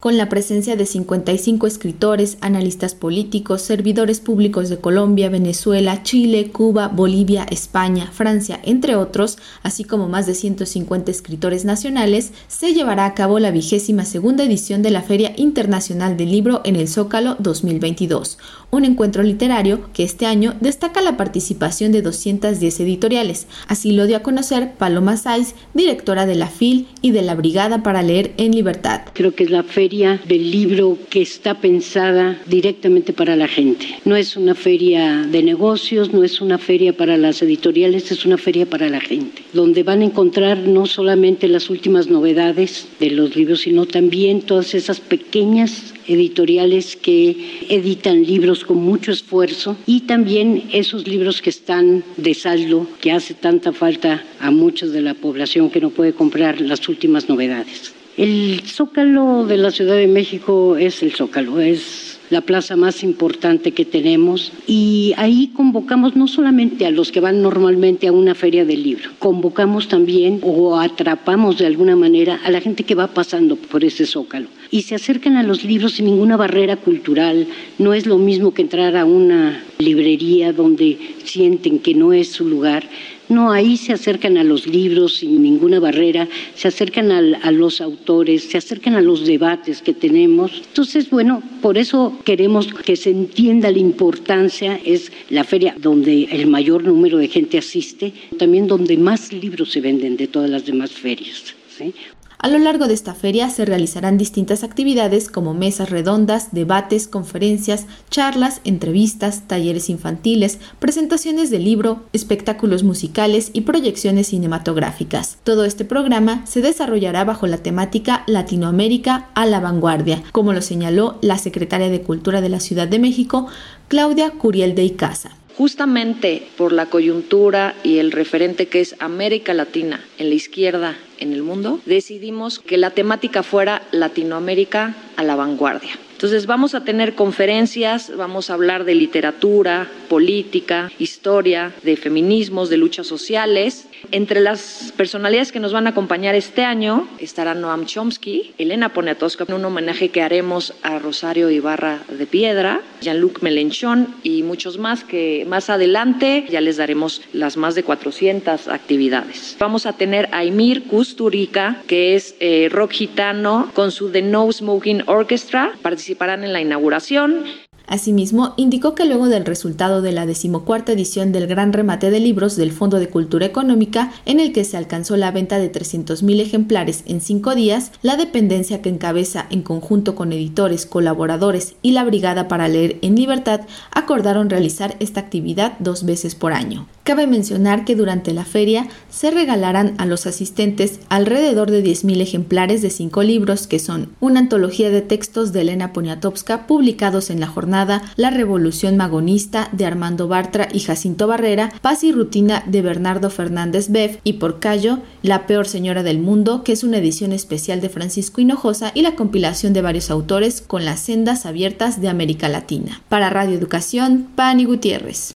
con la presencia de 55 escritores, analistas políticos, servidores públicos de Colombia, Venezuela, Chile, Cuba, Bolivia, España, Francia, entre otros, así como más de 150 escritores nacionales, se llevará a cabo la vigésima segunda edición de la Feria Internacional del Libro en el Zócalo 2022, un encuentro literario que este año destaca la participación de 210 editoriales. Así lo dio a conocer Paloma Saiz, directora de la FIL y de la Brigada para Leer en Libertad. Creo que es la feria del libro que está pensada directamente para la gente. No es una feria de negocios, no es una feria para las editoriales, es una feria para la gente, donde van a encontrar no solamente las últimas novedades de los libros, sino también todas esas pequeñas editoriales que editan libros con mucho esfuerzo y también esos libros que están de saldo, que hace tanta falta a muchos de la población que no puede comprar las últimas novedades. El zócalo de la Ciudad de México es el zócalo, es la plaza más importante que tenemos y ahí convocamos no solamente a los que van normalmente a una feria del libro, convocamos también o atrapamos de alguna manera a la gente que va pasando por ese zócalo y se acercan a los libros sin ninguna barrera cultural. No es lo mismo que entrar a una librería donde sienten que no es su lugar. No, ahí se acercan a los libros sin ninguna barrera, se acercan a, los autores, se acercan a los debates que tenemos. Entonces, bueno, por eso queremos que se entienda la importancia. Es la feria donde el mayor número de gente asiste, también donde más libros se venden de todas las demás ferias. ¿sí? A lo largo de esta feria se realizarán distintas actividades como mesas redondas, debates, conferencias, charlas, entrevistas, talleres infantiles, presentaciones de libro, espectáculos musicales y proyecciones cinematográficas. Todo este programa se desarrollará bajo la temática Latinoamérica a la vanguardia, como lo señaló la secretaria de Cultura de la Ciudad de México, Claudia Curiel de Icaza justamente por la coyuntura y el referente que es América Latina en la izquierda en el mundo, decidimos que la temática fuera Latinoamérica a la vanguardia. Entonces vamos a tener conferencias, vamos a hablar de literatura, política, historia, de feminismos, de luchas sociales. Entre las personalidades que nos van a acompañar este año estará Noam Chomsky, Elena Poniatowska, un homenaje que haremos a Rosario Ibarra de Piedra, Jean-Luc Melenchon y muchos más que más adelante ya les daremos las más de 400 actividades. Vamos a tener a Emir Kusturica, que es eh, rock gitano con su The No Smoking Orchestra, participarán en la inauguración. Asimismo, indicó que luego del resultado de la decimocuarta edición del Gran Remate de Libros del Fondo de Cultura Económica, en el que se alcanzó la venta de 300.000 ejemplares en cinco días, la dependencia que encabeza en conjunto con editores, colaboradores y la Brigada para Leer en Libertad acordaron realizar esta actividad dos veces por año. Cabe mencionar que durante la feria se regalarán a los asistentes alrededor de 10.000 ejemplares de cinco libros que son una antología de textos de Elena Poniatowska publicados en la jornada La Revolución Magonista de Armando Bartra y Jacinto Barrera, Paz y Rutina de Bernardo Fernández Beff y por Cayo La Peor Señora del Mundo, que es una edición especial de Francisco Hinojosa y la compilación de varios autores con las sendas abiertas de América Latina. Para Radio Educación, Pani Gutiérrez.